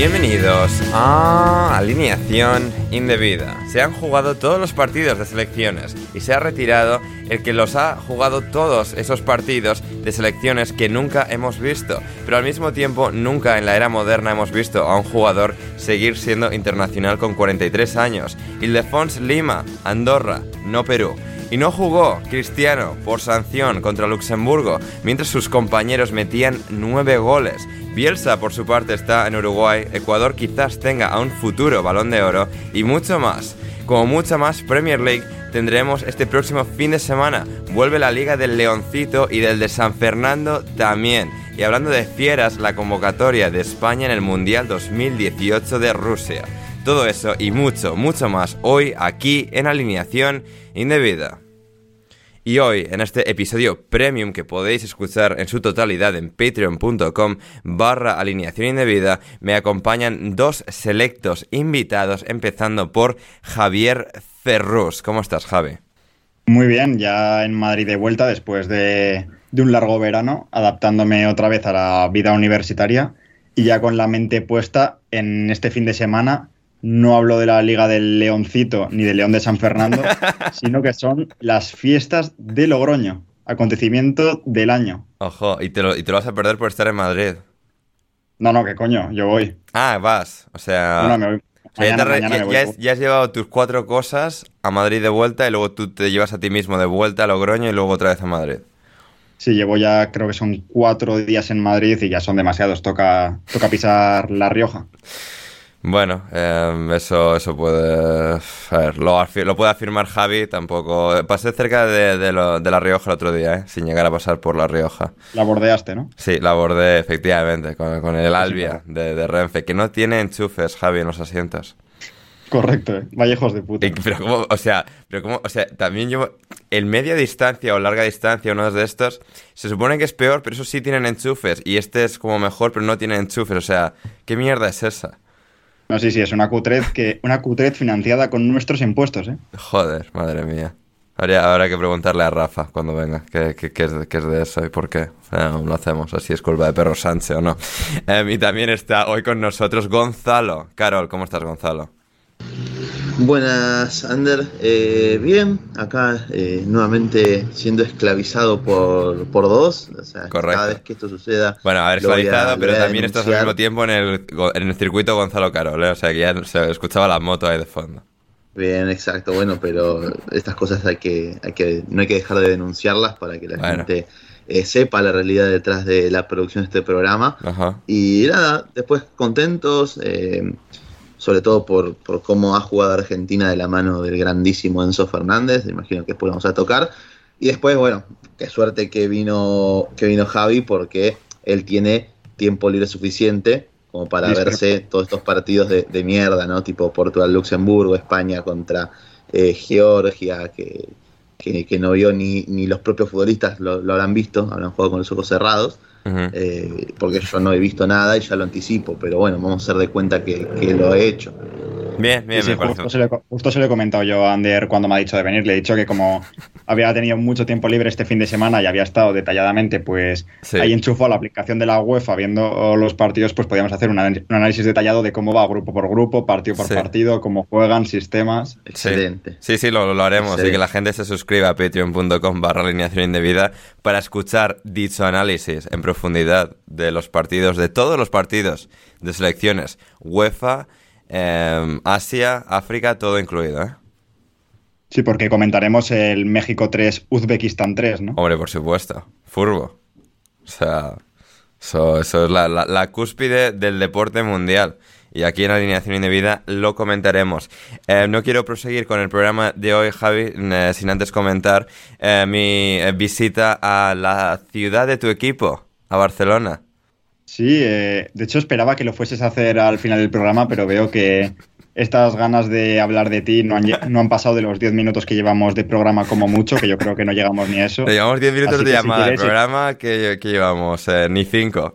Bienvenidos a Alineación Indebida. Se han jugado todos los partidos de selecciones y se ha retirado el que los ha jugado todos esos partidos de selecciones que nunca hemos visto. Pero al mismo tiempo nunca en la era moderna hemos visto a un jugador seguir siendo internacional con 43 años. Ildefons Lima, Andorra, no Perú. Y no jugó Cristiano por sanción contra Luxemburgo, mientras sus compañeros metían 9 goles. Bielsa, por su parte, está en Uruguay, Ecuador quizás tenga a un futuro balón de oro y mucho más. Como mucha más Premier League tendremos este próximo fin de semana. Vuelve la Liga del Leoncito y del de San Fernando también. Y hablando de fieras, la convocatoria de España en el Mundial 2018 de Rusia. Todo eso y mucho, mucho más hoy aquí en Alineación Indebida. Y hoy, en este episodio premium que podéis escuchar en su totalidad en patreon.com barra alineación indebida, me acompañan dos selectos invitados, empezando por Javier Ferrus. ¿Cómo estás, Javi? Muy bien, ya en Madrid de vuelta después de, de un largo verano, adaptándome otra vez a la vida universitaria y ya con la mente puesta en este fin de semana no hablo de la Liga del Leoncito ni del León de San Fernando, sino que son las fiestas de Logroño, acontecimiento del año. Ojo, y te, lo, y te lo vas a perder por estar en Madrid. No, no, que coño, yo voy. Ah, vas. O sea. No, no, me voy. o sea, ya, te Mañana- re- mañana ya- me voy. ya has, ya has llevado tus cuatro cosas a Madrid de vuelta y luego tú te llevas a ti mismo de vuelta a Logroño y luego otra vez a Madrid. Sí, llevo ya, creo que son cuatro días en Madrid y ya son demasiados. Toca, toca pisar La Rioja. Bueno, eh, eso, eso puede. A ver, lo, lo puede afirmar Javi, tampoco. Pasé cerca de, de lo- de La Rioja el otro día, ¿eh? sin llegar a pasar por La Rioja. La bordeaste, ¿no? Sí, la abordé efectivamente con, con el Albia de, de Renfe, que no tiene enchufes, Javi, en los asientos. Correcto, ¿eh? Vallejos de puta. Y- pero cómo, o sea, pero cómo, o sea, también yo, el media distancia o larga distancia, uno de estos, se supone que es peor, pero eso sí tienen enchufes, y este es como mejor, pero no tiene enchufes, o sea, ¿qué mierda es esa? No, sí, sí, es una Qtred, que, una Qtred financiada con nuestros impuestos, ¿eh? Joder, madre mía. Habría, habrá que preguntarle a Rafa cuando venga qué, qué- qué es, de, eso y por qué. Sea, lo hacemos, así es culpa de Perro Sánchez o no. Em, y también está hoy con nosotros Gonzalo. Carol, ¿cómo estás, Gonzalo? Buenas, Ander. Eh, bien, acá eh, nuevamente siendo esclavizado por, por dos. O sea, Correcto. cada vez que esto suceda. Bueno, a ver, a- esclavizado, pero también estás al mismo tiempo en el, en el circuito Gonzalo Carol, ¿eh? O sea, que ya se escuchaba la moto ahí de fondo. Bien, exacto. Bueno, pero estas cosas hay que, hay que, no hay que dejar de denunciarlas para que la Bueno. gente eh, sepa la realidad detrás de la producción de este programa. Y nada, después contentos, eh, sobre todo por, por, cómo ha jugado Argentina de la mano del grandísimo Enzo Fernández, imagino que después vamos a tocar. Y después, bueno, qué suerte que vino, que vino Javi porque él tiene tiempo libre suficiente como para verse todos estos partidos de, mierda, ¿no? Tipo Portugal-Luxemburgo, España contra eh, Georgia, que, que, no vio ni, ni los propios futbolistas lo, lo, habrán visto, habrán jugado con los ojos cerrados. Eh, porque yo no he visto nada y ya lo anticipo, pero bueno, vamos a hacer de cuenta que, lo he hecho. Bien, bien, me justo, se lo, justo, se lo, he comentado yo a Ander cuando me ha dicho de venir. Le he dicho que como había tenido mucho tiempo libre este fin de semana y había estado detalladamente, pues ahí enchufó la aplicación de la UEFA viendo los partidos, pues podíamos hacer un, análisis detallado de cómo va grupo por grupo, partido por partido, cómo juegan, sistemas. Excelente. Sí, sí, lo, lo haremos y que la gente se suscriba a patreon.com barra alineación indebida para escuchar dicho análisis en profundidad de los partidos, de todos los partidos de selecciones UEFA, em, Asia, África, todo incluido, ¿eh? Sí, porque comentaremos el México 3, Uzbekistán 3, ¿no? Hombre, por supuesto. Furbo. O sea, eso, es la, cúspide del deporte mundial y aquí en Alineación Indebida lo comentaremos. Eh, no quiero proseguir con el programa de hoy, Javi, eh, sin antes comentar mi visita a la ciudad de tu equipo, a Barcelona. Sí, eh, de hecho esperaba que lo fueses a hacer al final del programa, pero veo que estas ganas de hablar de ti no han, no han pasado de los 10 minutos que llevamos de programa como mucho, que yo creo que no llegamos ni a eso. Llevamos 10 minutos de llamada de programa que, que llevamos, eh, ni 5.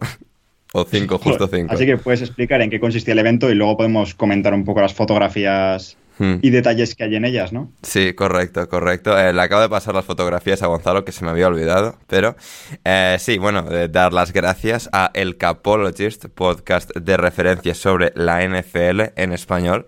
O 5, justo 5. Así que puedes explicar en qué consistía el evento y luego podemos comentar un poco las fotografías Hmm. y detalles que hay en ellas, ¿no? Sí, correcto, correcto. Eh, le acabo de pasar las fotografías a Gonzalo, que se me había olvidado, pero eh, sí, bueno, dar las gracias a El Capologist, podcast de referencia sobre la NFL en español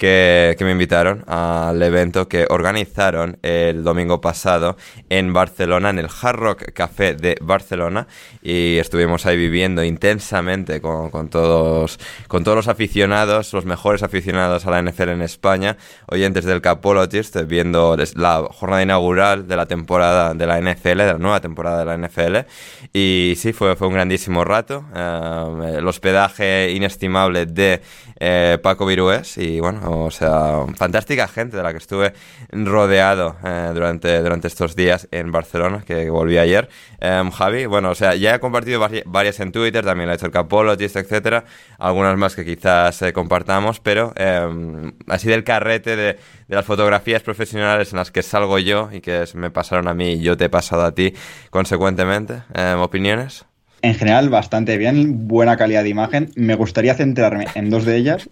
que, me invitaron al evento que organizaron el domingo pasado en Barcelona, en el Hard Rock Café de Barcelona, y estuvimos ahí viviendo intensamente con, con, todos, con todos los aficionados, los mejores aficionados a la NFL en España, oyentes del Capologist, viendo la jornada inaugural de la temporada de la NFL, de la nueva temporada de la NFL, y sí, fue, fue un grandísimo rato, eh, el hospedaje inestimable de eh, Paco Virués, y bueno, o sea, fantástica gente de la que estuve rodeado eh, durante, durante estos días en Barcelona, que volví ayer. Em, Javi, bueno, o sea, ya he compartido varias en Twitter, también la he hecho el Capologist, etcétera, algunas más que quizás eh, compartamos, pero eh, así del carrete de, de, las fotografías profesionales en las que salgo yo y que me pasaron a mí y yo te he pasado a ti consecuentemente, em, ¿opiniones? En general, bastante bien, buena calidad de imagen. Me gustaría centrarme en dos de ellas.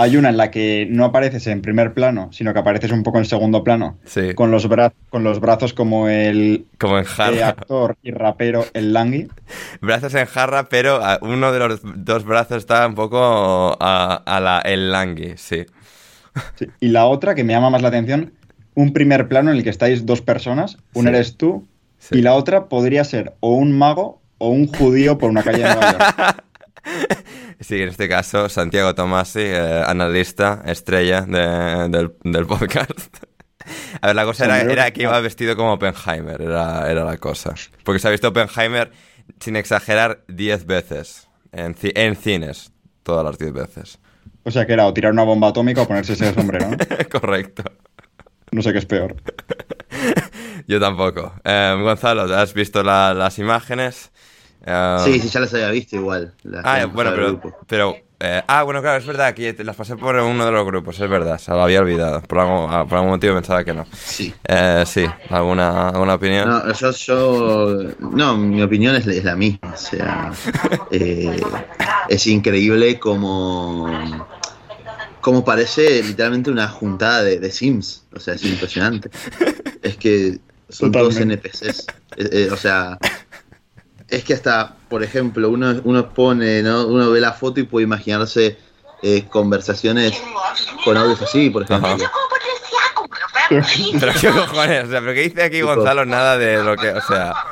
Hay una en la que no apareces en primer plano, sino que apareces un poco en segundo plano, con, los con los brazos como el como en jarra. actor y rapero el Langui. Brazos en jarra, pero uno de los dos brazos está un poco a, la el Langui, sí. Y la otra que me llama más la atención, un primer plano en el que estáis dos personas, una eres tú y la otra podría ser o un mago o un judío por una calle de Nueva York. Sí, en este caso, Santiago Tomasi, eh, analista, estrella del, podcast. A ver, la cosa era, que iba vestido como Oppenheimer, era, era, la cosa. Porque se ha visto Oppenheimer, sin exagerar, 10 veces. En, en cines, todas las 10 veces. O sea que era o tirar una bomba atómica o ponerse ese sombrero, ¿no? Correcto. No sé qué es peor. Yo tampoco. Eh, Gonzalo, ¿has visto las imágenes? Um, sí, sí, ya las había visto igual. ah, bueno, pero. Eh, ah, bueno, claro, es verdad que las pasé por uno de los grupos, es verdad, se lo había olvidado. Por algún, ah, por algún motivo pensaba que no. Sí. Eh, sí, ¿alguna, ¿alguna opinión? No, yo, yo. No, mi opinión es, la misma. O sea, eh, es increíble como. Como parece literalmente una juntada de, Sims. O sea, es impresionante. es que son todos NPCs. o sea es que hasta, por ejemplo, uno, uno pone, ¿no? Uno ve la foto y puede imaginarse eh, conversaciones con audios así, por ejemplo. pero qué cojones, o sea, pero qué dice aquí Gonzalo nada de lo que, o sea.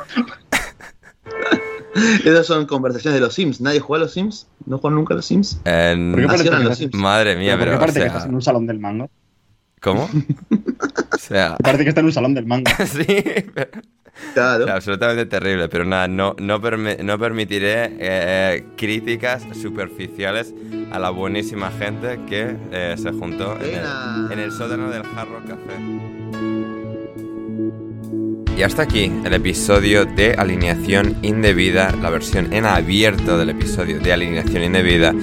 Esas son conversaciones de los Sims. ¿Nadie juega a los Sims? ¿No juega nunca a los Sims? En... ¿Por qué los Sims? Madre mía, pero. ¿Por qué parece que estás en un salón del mango? ¿Cómo? o sea. Parece que está en un salón del mango. sí, Claro. absolutamente terrible, pero nada, no, no, no permitiré eh, críticas superficiales a la buenísima gente que eh, se juntó en el, en el, sótano del Jarro Café. Y hasta aquí el episodio de alineación indebida, la versión en abierto del episodio de alineación indebida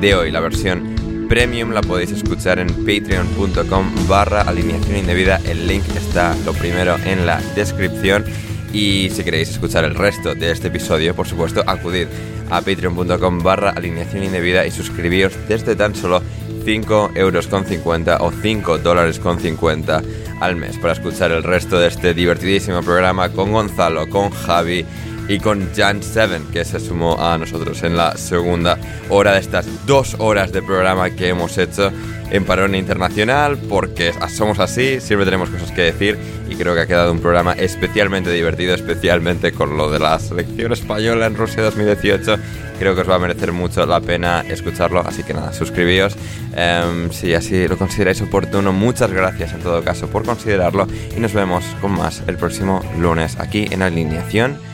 de hoy, la versión premium la podéis escuchar en patreon.com barra alineación indebida. El link está lo primero en la descripción. Y si queréis escuchar el resto de este episodio, por supuesto, acudid a patreon.com barra alineación indebida y suscribíos desde tan solo 5 euros con 50 o 5 dólares con 50 al mes para escuchar el resto de este divertidísimo programa con Gonzalo, con Javi y con Jan Seven, que se sumó a nosotros en la segunda hora de estas dos horas de programa que hemos hecho en Parón Internacional, porque somos así, siempre tenemos cosas que decir y creo que ha quedado un programa especialmente divertido, especialmente con lo de la selección española en Rusia 2018. Creo que os va a merecer mucho la pena escucharlo, así que nada, suscribíos em, si así lo consideráis oportuno. Muchas gracias en todo caso por considerarlo y nos vemos con más el próximo lunes aquí en Alineación